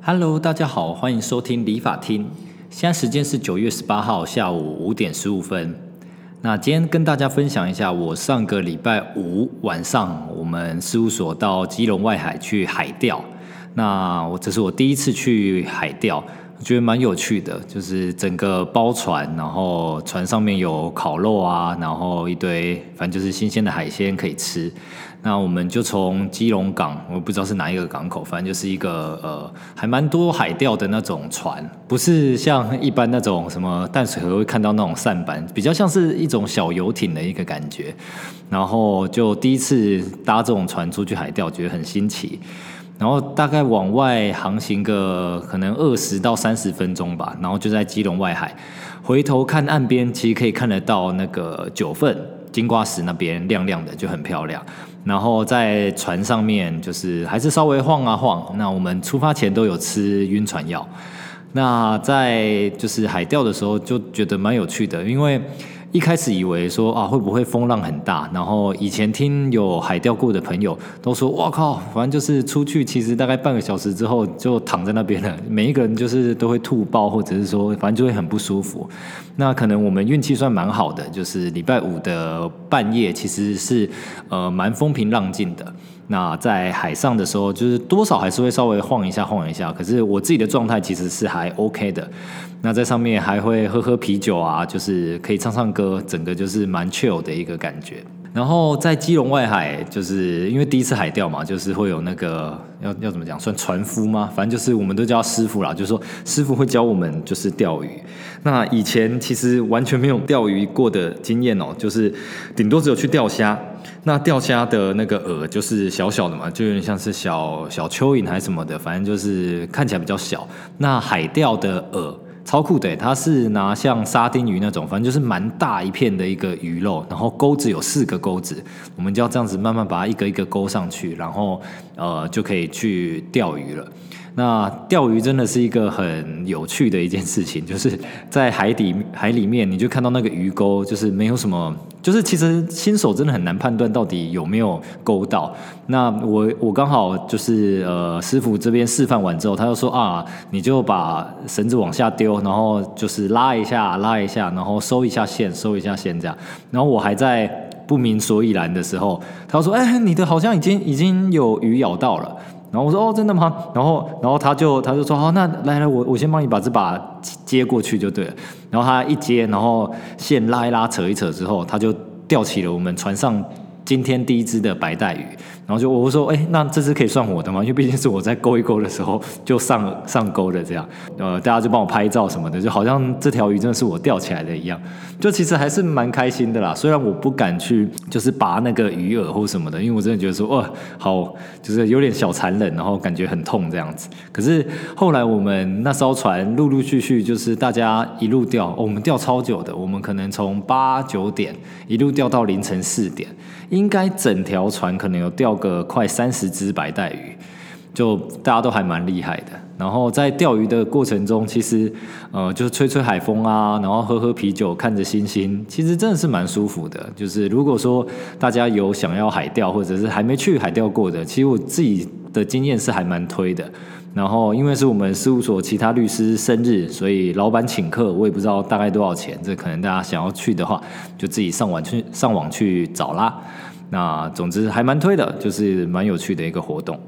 Hello，大家好，欢迎收听理法厅。现在时间是九月十八号下午五点十五分。那今天跟大家分享一下，我上个礼拜五晚上，我们事务所到基隆外海去海钓。那我这是我第一次去海钓。我觉得蛮有趣的，就是整个包船，然后船上面有烤肉啊，然后一堆反正就是新鲜的海鲜可以吃。那我们就从基隆港，我不知道是哪一个港口，反正就是一个呃还蛮多海钓的那种船，不是像一般那种什么淡水河会看到那种扇板，比较像是一种小游艇的一个感觉。然后就第一次搭这种船出去海钓，觉得很新奇。然后大概往外航行个可能二十到三十分钟吧，然后就在基隆外海，回头看岸边，其实可以看得到那个九份金瓜石那边亮亮的，就很漂亮。然后在船上面，就是还是稍微晃啊晃。那我们出发前都有吃晕船药。那在就是海钓的时候，就觉得蛮有趣的，因为。一开始以为说啊会不会风浪很大，然后以前听有海钓过的朋友都说，哇靠，反正就是出去其实大概半个小时之后就躺在那边了，每一个人就是都会吐爆，或者是说反正就会很不舒服。那可能我们运气算蛮好的，就是礼拜五的半夜其实是呃蛮风平浪静的。那在海上的时候，就是多少还是会稍微晃一下晃一下，可是我自己的状态其实是还 OK 的。那在上面还会喝喝啤酒啊，就是可以唱唱歌，整个就是蛮 chill 的一个感觉。然后在基隆外海，就是因为第一次海钓嘛，就是会有那个要要怎么讲，算船夫吗？反正就是我们都叫师傅啦，就是说师傅会教我们就是钓鱼。那以前其实完全没有钓鱼过的经验哦，就是顶多只有去钓虾。那钓虾的那个饵就是小小的嘛，就有点像是小小蚯蚓还是什么的，反正就是看起来比较小。那海钓的饵。超酷的，它是拿像沙丁鱼那种，反正就是蛮大一片的一个鱼肉，然后钩子有四个钩子，我们就要这样子慢慢把它一个一个勾上去，然后呃就可以去钓鱼了。那钓鱼真的是一个很有趣的一件事情，就是在海底海里面，你就看到那个鱼钩，就是没有什么，就是其实新手真的很难判断到底有没有勾到。那我我刚好就是呃师傅这边示范完之后，他就说啊，你就把绳子往下丢，然后就是拉一下拉一下，然后收一下线收一下线这样。然后我还在不明所以然的时候，他说哎，你的好像已经已经有鱼咬到了。然后我说哦，真的吗？然后，然后他就他就说好，那来来，我我先帮你把这把接过去就对了。然后他一接，然后线拉一拉，扯一扯之后，他就钓起了我们船上今天第一只的白带鱼。然后就我说，哎，那这只可以算我的吗？因为毕竟是我在勾一勾的时候就上上钩的这样。呃，大家就帮我拍照什么的，就好像这条鱼真的是我钓起来的一样。就其实还是蛮开心的啦。虽然我不敢去就是拔那个鱼饵或什么的，因为我真的觉得说，哇，好，就是有点小残忍，然后感觉很痛这样子。可是后来我们那艘船陆陆续续就是大家一路钓，我们钓超久的，我们可能从八九点一路钓到凌晨四点，应该整条船可能有钓。个快三十只白带鱼，就大家都还蛮厉害的。然后在钓鱼的过程中，其实呃就是吹吹海风啊，然后喝喝啤酒，看着星星，其实真的是蛮舒服的。就是如果说大家有想要海钓，或者是还没去海钓过的，其实我自己的经验是还蛮推的。然后因为是我们事务所其他律师生日，所以老板请客，我也不知道大概多少钱。这可能大家想要去的话，就自己上网去上网去找啦。那总之还蛮推的，就是蛮有趣的一个活动。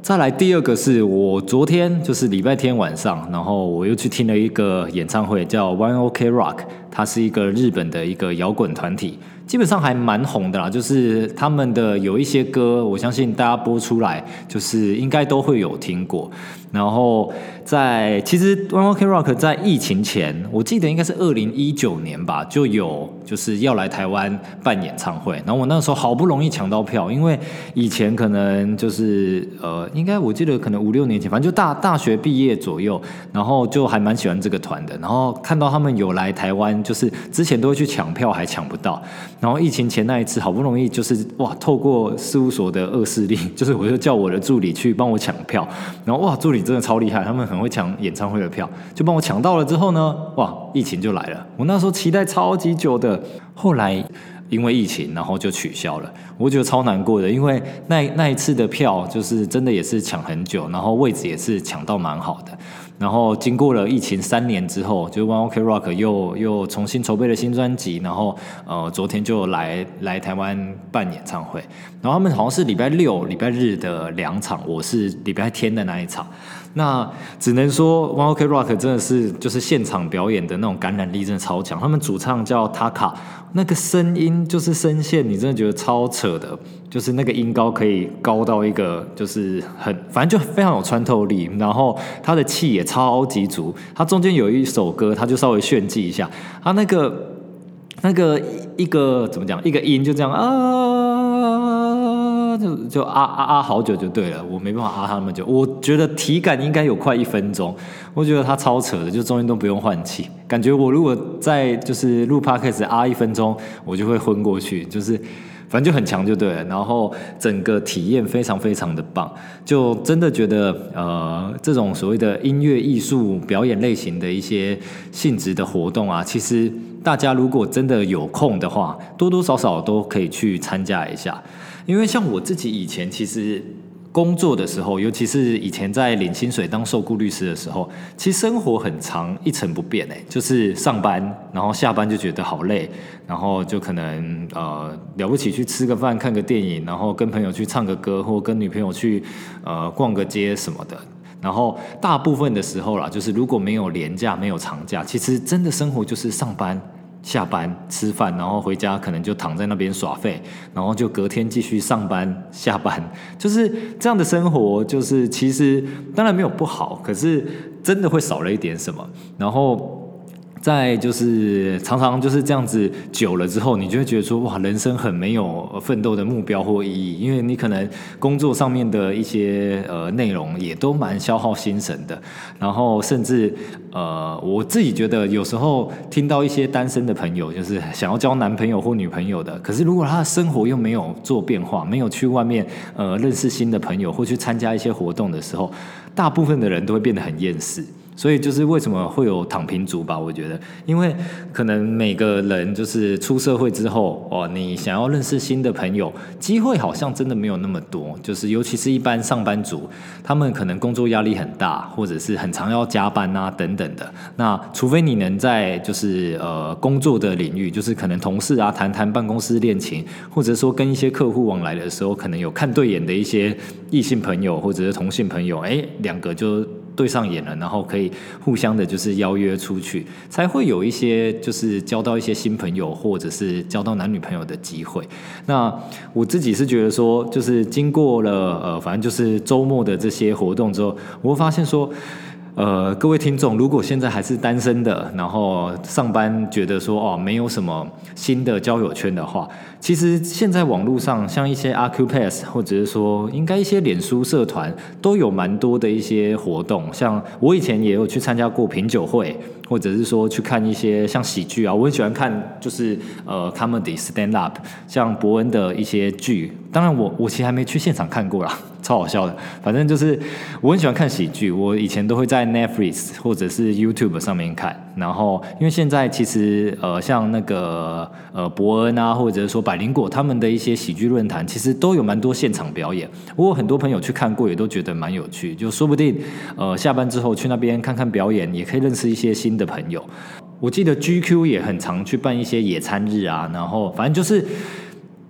再来第二个是我昨天就是礼拜天晚上，然后我又去听了一个演唱会，叫 One Ok Rock，它是一个日本的一个摇滚团体。基本上还蛮红的啦，就是他们的有一些歌，我相信大家播出来，就是应该都会有听过。然后在其实 One Ok Rock 在疫情前，我记得应该是二零一九年吧，就有就是要来台湾办演唱会。然后我那时候好不容易抢到票，因为以前可能就是呃，应该我记得可能五六年前，反正就大大学毕业左右，然后就还蛮喜欢这个团的。然后看到他们有来台湾，就是之前都会去抢票，还抢不到。然后疫情前那一次，好不容易就是哇，透过事务所的恶势力，就是我就叫我的助理去帮我抢票，然后哇，助理真的超厉害，他们很会抢演唱会的票，就帮我抢到了之后呢，哇，疫情就来了。我那时候期待超级久的，后来因为疫情，然后就取消了，我觉得超难过的，因为那那一次的票就是真的也是抢很久，然后位置也是抢到蛮好的。然后经过了疫情三年之后，就 One Ok Rock 又又重新筹备了新专辑，然后呃昨天就来来台湾办演唱会，然后他们好像是礼拜六、礼拜日的两场，我是礼拜天的那一场。那只能说 One Ok Rock 真的是就是现场表演的那种感染力真的超强。他们主唱叫 Taka，那个声音就是声线，你真的觉得超扯的，就是那个音高可以高到一个就是很，反正就非常有穿透力。然后他的气也超级足。他中间有一首歌，他就稍微炫技一下，他那个那个一个怎么讲，一个音就这样啊。就就啊啊啊好久就对了，我没办法啊他那么久，我觉得体感应该有快一分钟，我觉得他超扯的，就中间都不用换气，感觉我如果在就是录 podcast 啊一分钟，我就会昏过去，就是反正就很强就对了，然后整个体验非常非常的棒，就真的觉得呃这种所谓的音乐艺术表演类型的一些性质的活动啊，其实大家如果真的有空的话，多多少少都可以去参加一下。因为像我自己以前其实工作的时候，尤其是以前在领薪水当受雇律师的时候，其实生活很长一成不变诶，就是上班，然后下班就觉得好累，然后就可能呃了不起去吃个饭、看个电影，然后跟朋友去唱个歌，或跟女朋友去呃逛个街什么的。然后大部分的时候啦，就是如果没有年假、没有长假，其实真的生活就是上班。下班吃饭，然后回家可能就躺在那边耍废，然后就隔天继续上班下班，就是这样的生活。就是其实当然没有不好，可是真的会少了一点什么。然后。在就是常常就是这样子久了之后，你就会觉得说哇，人生很没有奋斗的目标或意义，因为你可能工作上面的一些呃内容也都蛮消耗心神的，然后甚至呃我自己觉得有时候听到一些单身的朋友，就是想要交男朋友或女朋友的，可是如果他的生活又没有做变化，没有去外面呃认识新的朋友或去参加一些活动的时候，大部分的人都会变得很厌世。所以就是为什么会有躺平族吧？我觉得，因为可能每个人就是出社会之后哦，你想要认识新的朋友，机会好像真的没有那么多。就是尤其是一般上班族，他们可能工作压力很大，或者是很常要加班啊等等的。那除非你能在就是呃工作的领域，就是可能同事啊谈谈办公室恋情，或者说跟一些客户往来的时候，可能有看对眼的一些异性朋友或者是同性朋友，哎，两个就。对上眼了，然后可以互相的，就是邀约出去，才会有一些就是交到一些新朋友，或者是交到男女朋友的机会。那我自己是觉得说，就是经过了呃，反正就是周末的这些活动之后，我会发现说。呃，各位听众，如果现在还是单身的，然后上班觉得说哦，没有什么新的交友圈的话，其实现在网络上像一些阿 Q Pass，或者是说应该一些脸书社团，都有蛮多的一些活动。像我以前也有去参加过品酒会，或者是说去看一些像喜剧啊，我很喜欢看就是呃 comedy stand up，像伯恩的一些剧。当然我我其实还没去现场看过啦。超好笑的，反正就是我很喜欢看喜剧，我以前都会在 Netflix 或者是 YouTube 上面看。然后，因为现在其实呃，像那个呃伯恩啊，或者说百灵果他们的一些喜剧论坛，其实都有蛮多现场表演。我有很多朋友去看过，也都觉得蛮有趣。就说不定呃下班之后去那边看看表演，也可以认识一些新的朋友。我记得 GQ 也很常去办一些野餐日啊，然后反正就是。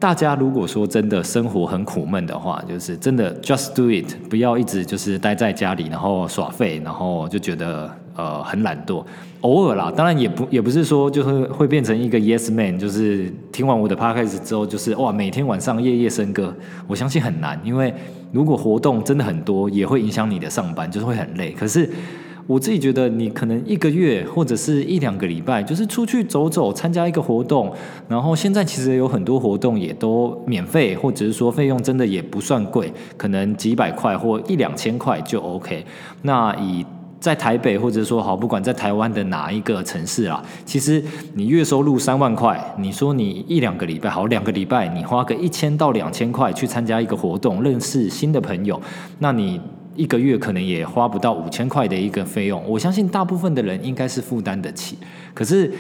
大家如果说真的生活很苦闷的话，就是真的 just do it，不要一直就是待在家里，然后耍废，然后就觉得呃很懒惰。偶尔啦，当然也不也不是说就是会变成一个 yes man，就是听完我的 podcast 之后，就是哇每天晚上夜夜笙歌。我相信很难，因为如果活动真的很多，也会影响你的上班，就是会很累。可是。我自己觉得，你可能一个月或者是一两个礼拜，就是出去走走，参加一个活动。然后现在其实有很多活动也都免费，或者是说费用真的也不算贵，可能几百块或一两千块就 OK。那以在台北或者说好，不管在台湾的哪一个城市啊，其实你月收入三万块，你说你一两个礼拜好，两个礼拜你花个一千到两千块去参加一个活动，认识新的朋友，那你。一个月可能也花不到五千块的一个费用，我相信大部分的人应该是负担得起。可是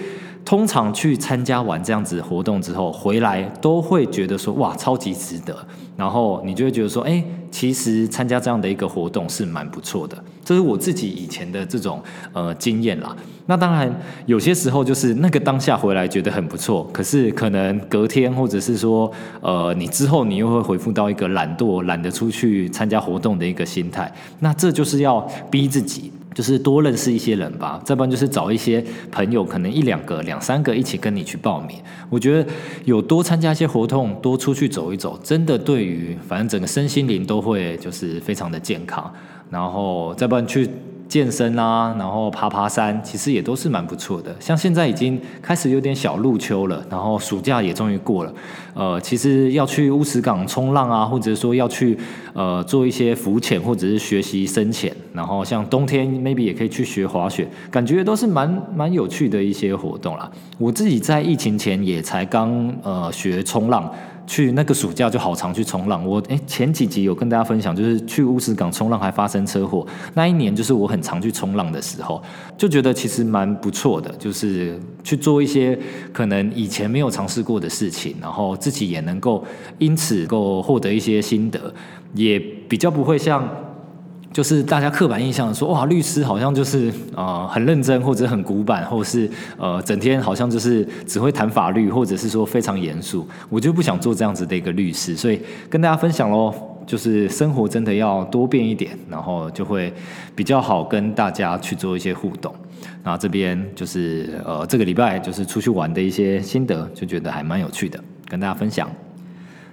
通常去参加完这样子活动之后回来，都会觉得说哇，超级值得。然后你就会觉得说，哎，其实参加这样的一个活动是蛮不错的。这是我自己以前的这种呃经验啦。那当然有些时候就是那个当下回来觉得很不错，可是可能隔天或者是说呃你之后你又会回复到一个懒惰、懒得出去参加活动的一个心态。那这就是要逼自己。就是多认识一些人吧，再不然就是找一些朋友，可能一两个、两三个一起跟你去报名。我觉得有多参加一些活动，多出去走一走，真的对于反正整个身心灵都会就是非常的健康。然后再不然去。健身啊，然后爬爬山，其实也都是蛮不错的。像现在已经开始有点小入秋了，然后暑假也终于过了。呃，其实要去乌石港冲浪啊，或者说要去呃做一些浮潜或者是学习深潜，然后像冬天 maybe 也可以去学滑雪，感觉都是蛮蛮有趣的一些活动啦。我自己在疫情前也才刚呃学冲浪。去那个暑假就好常去冲浪，我诶前几集有跟大家分享，就是去乌石港冲浪还发生车祸，那一年就是我很常去冲浪的时候，就觉得其实蛮不错的，就是去做一些可能以前没有尝试过的事情，然后自己也能够因此够获得一些心得，也比较不会像。就是大家刻板印象说哇，律师好像就是呃很认真或者很古板，或是呃整天好像就是只会谈法律，或者是说非常严肃。我就不想做这样子的一个律师，所以跟大家分享喽，就是生活真的要多变一点，然后就会比较好跟大家去做一些互动。然后这边就是呃这个礼拜就是出去玩的一些心得，就觉得还蛮有趣的，跟大家分享。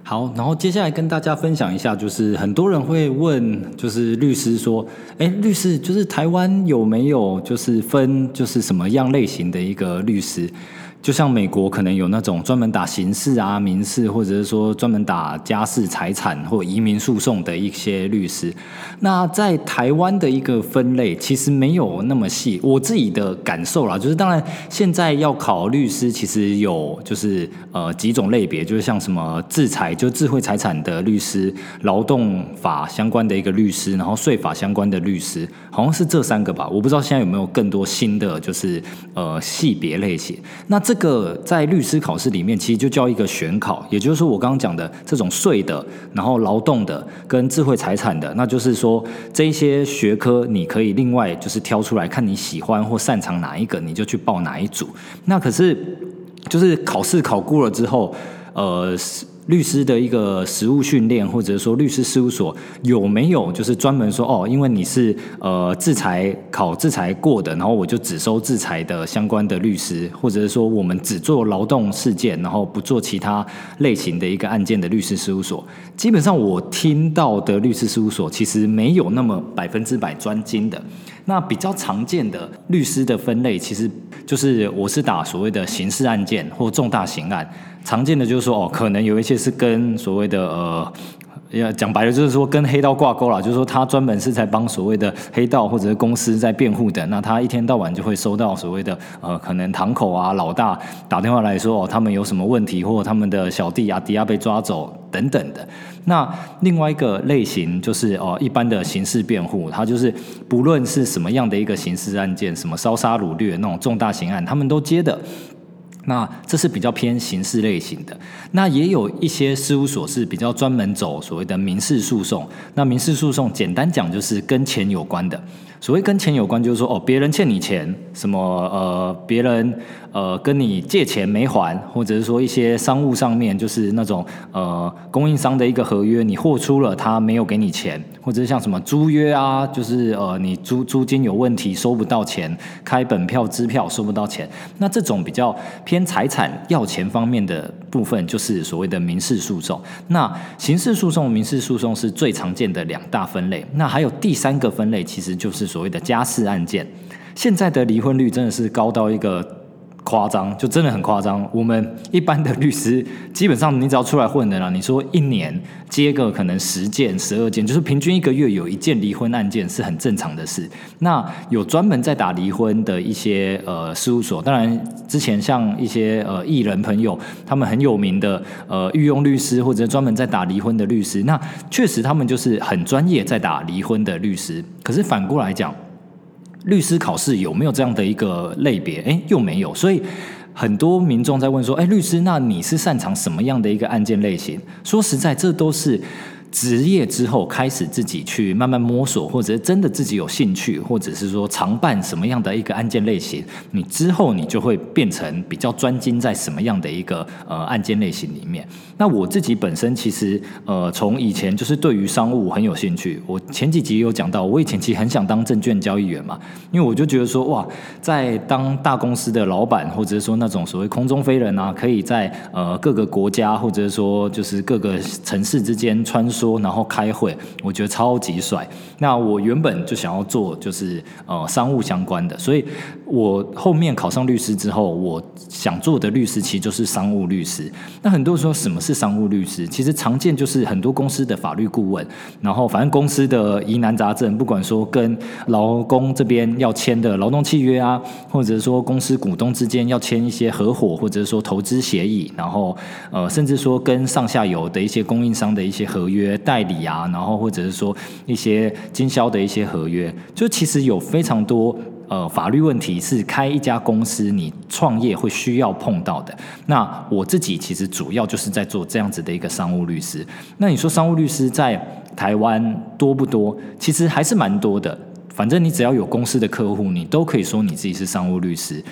好，然后接下来跟大家分享一下，就是很多人会问，就是律师说，哎，律师就是台湾有没有就是分就是什么样类型的一个律师？就像美国可能有那种专门打刑事啊、民事，或者是说专门打家事、财产或移民诉讼的一些律师。那在台湾的一个分类其实没有那么细。我自己的感受啦，就是当然现在要考律师，其实有就是呃几种类别，就是像什么制裁就智慧财产的律师、劳动法相关的一个律师，然后税法相关的律师，好像是这三个吧。我不知道现在有没有更多新的就是呃系别类型。那这个在律师考试里面，其实就叫一个选考，也就是说我刚刚讲的这种税的，然后劳动的跟智慧财产的，那就是说这一些学科你可以另外就是挑出来，看你喜欢或擅长哪一个，你就去报哪一组。那可是就是考试考过了之后，呃。律师的一个实务训练，或者说律师事务所有没有就是专门说哦，因为你是呃制裁考制裁过的，然后我就只收制裁的相关的律师，或者是说我们只做劳动事件，然后不做其他类型的一个案件的律师事务所。基本上我听到的律师事务所其实没有那么百分之百专精的。那比较常见的律师的分类，其实就是我是打所谓的刑事案件或重大刑案。常见的就是说，哦，可能有一些是跟所谓的呃，要讲白了就是说跟黑道挂钩了，就是说他专门是在帮所谓的黑道或者是公司在辩护的，那他一天到晚就会收到所谓的呃，可能堂口啊老大打电话来说，哦，他们有什么问题，或他们的小弟啊迪亚被抓走等等的。那另外一个类型就是哦，一般的刑事辩护，他就是不论是什么样的一个刑事案件，什么烧杀掳掠那种重大刑案，他们都接的。那这是比较偏刑事类型的，那也有一些事务所是比较专门走所谓的民事诉讼。那民事诉讼简单讲就是跟钱有关的。所谓跟钱有关，就是说哦，别人欠你钱，什么呃，别人呃跟你借钱没还，或者是说一些商务上面，就是那种呃供应商的一个合约，你货出了，他没有给你钱，或者是像什么租约啊，就是呃你租租金有问题收不到钱，开本票支票收不到钱，那这种比较偏财产要钱方面的部分，就是所谓的民事诉讼。那刑事诉讼、民事诉讼是最常见的两大分类。那还有第三个分类，其实就是。所谓的家事案件，现在的离婚率真的是高到一个夸张，就真的很夸张。我们一般的律师，基本上你只要出来混的啦，你说一年接个可能十件、十二件，就是平均一个月有一件离婚案件是很正常的事。那有专门在打离婚的一些呃事务所，当然之前像一些呃艺人朋友，他们很有名的呃御用律师或者专门在打离婚的律师，那确实他们就是很专业在打离婚的律师。可是反过来讲，律师考试有没有这样的一个类别？哎，又没有。所以很多民众在问说，哎，律师，那你是擅长什么样的一个案件类型？说实在，这都是。职业之后开始自己去慢慢摸索，或者真的自己有兴趣，或者是说常办什么样的一个案件类型，你之后你就会变成比较专精在什么样的一个呃案件类型里面。那我自己本身其实呃从以前就是对于商务很有兴趣。我前几集有讲到，我以前其实很想当证券交易员嘛，因为我就觉得说哇，在当大公司的老板，或者是说那种所谓空中飞人啊，可以在呃各个国家或者是说就是各个城市之间穿梭。然后开会，我觉得超级帅。那我原本就想要做就是呃商务相关的，所以我后面考上律师之后，我想做的律师其实就是商务律师。那很多人说什么是商务律师？其实常见就是很多公司的法律顾问，然后反正公司的疑难杂症，不管说跟劳工这边要签的劳动契约啊，或者说公司股东之间要签一些合伙或者说投资协议，然后呃甚至说跟上下游的一些供应商的一些合约。代理啊，然后或者是说一些经销的一些合约，就其实有非常多呃法律问题是开一家公司你创业会需要碰到的。那我自己其实主要就是在做这样子的一个商务律师。那你说商务律师在台湾多不多？其实还是蛮多的。反正你只要有公司的客户，你都可以说你自己是商务律师。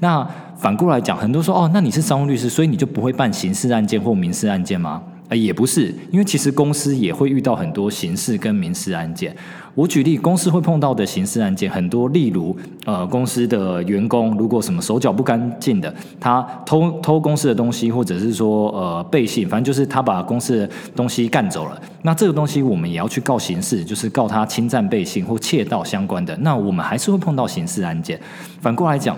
那反过来讲，很多说哦，那你是商务律师，所以你就不会办刑事案件或民事案件吗？也不是，因为其实公司也会遇到很多刑事跟民事案件。我举例，公司会碰到的刑事案件很多，例如，呃，公司的员工如果什么手脚不干净的，他偷偷公司的东西，或者是说呃背信，反正就是他把公司的东西干走了，那这个东西我们也要去告刑事，就是告他侵占背信或窃盗相关的，那我们还是会碰到刑事案件。反过来讲。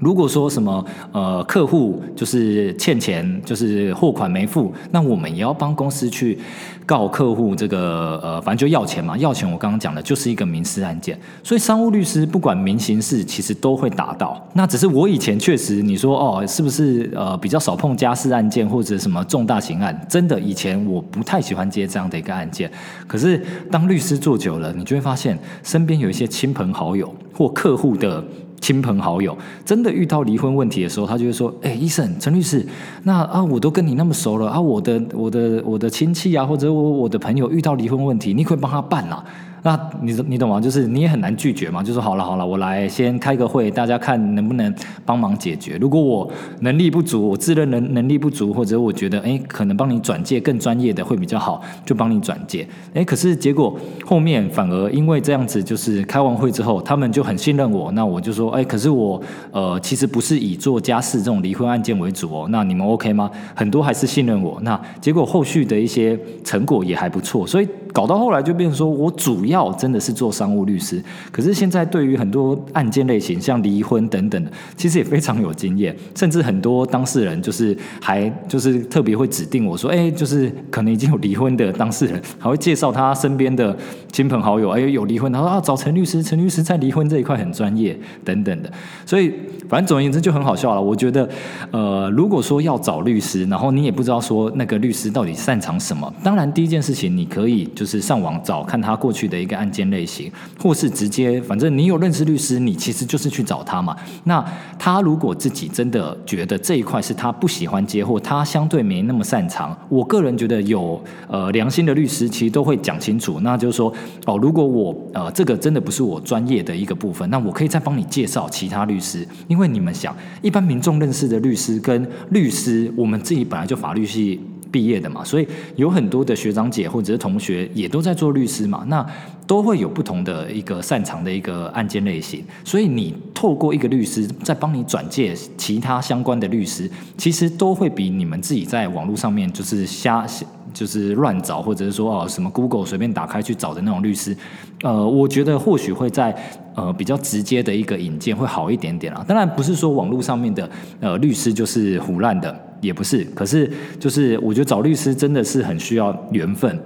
如果说什么呃客户就是欠钱，就是货款没付，那我们也要帮公司去告客户这个呃，反正就要钱嘛，要钱我刚刚讲的就是一个民事案件，所以商务律师不管民刑事其实都会打到。那只是我以前确实你说哦，是不是呃比较少碰家事案件或者什么重大刑案？真的以前我不太喜欢接这样的一个案件，可是当律师做久了，你就会发现身边有一些亲朋好友或客户的。亲朋好友真的遇到离婚问题的时候，他就会说：“哎，医生，陈律师，那啊，我都跟你那么熟了啊，我的我的我的亲戚啊，或者我我的朋友遇到离婚问题，你可以帮他办啊。”那你你懂吗？就是你也很难拒绝嘛。就说好了好了，我来先开个会，大家看能不能帮忙解决。如果我能力不足，我自认能能力不足，或者我觉得哎，可能帮你转介更专业的会比较好，就帮你转介。哎，可是结果后面反而因为这样子，就是开完会之后，他们就很信任我。那我就说，哎，可是我呃，其实不是以做家事这种离婚案件为主哦。那你们 OK 吗？很多还是信任我。那结果后续的一些成果也还不错，所以搞到后来就变成说我主要真的是做商务律师，可是现在对于很多案件类型，像离婚等等的，其实也非常有经验，甚至很多当事人就是还就是特别会指定我说，哎，就是可能已经有离婚的当事人，还会介绍他身边的亲朋好友，哎，有离婚，他说啊，找陈律师，陈律师在离婚这一块很专业等等的，所以反正总而言之就很好笑了。我觉得，呃，如果说要找律师，然后你也不知道说那个律师到底擅长什么，当然第一件事情你可以就是是上网找看他过去的一个案。件类型，或是直接，反正你有认识律师，你其实就是去找他嘛。那他如果自己真的觉得这一块是他不喜欢接，或他相对没那么擅长，我个人觉得有呃良心的律师其实都会讲清楚。那就是说，哦，如果我呃这个真的不是我专业的一个部分，那我可以再帮你介绍其他律师。因为你们想，一般民众认识的律师跟律师，我们自己本来就法律系。毕业的嘛，所以有很多的学长姐或者是同学也都在做律师嘛，那都会有不同的一个擅长的一个案件类型，所以你透过一个律师再帮你转介其他相关的律师，其实都会比你们自己在网络上面就是瞎就是乱找，或者是说哦什么 Google 随便打开去找的那种律师，呃，我觉得或许会在呃比较直接的一个引荐会好一点点啊。当然不是说网络上面的呃律师就是胡乱的。也不是，可是就是我觉得找律师真的是很需要缘分。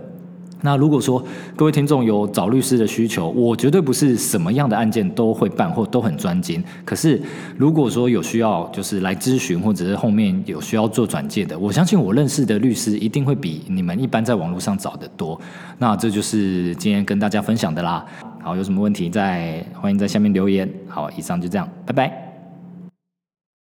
那如果说各位听众有找律师的需求，我绝对不是什么样的案件都会办或都很专精。可是如果说有需要，就是来咨询或者是后面有需要做转介的，我相信我认识的律师一定会比你们一般在网络上找的多。那这就是今天跟大家分享的啦。好，有什么问题再欢迎在下面留言。好，以上就这样，拜拜。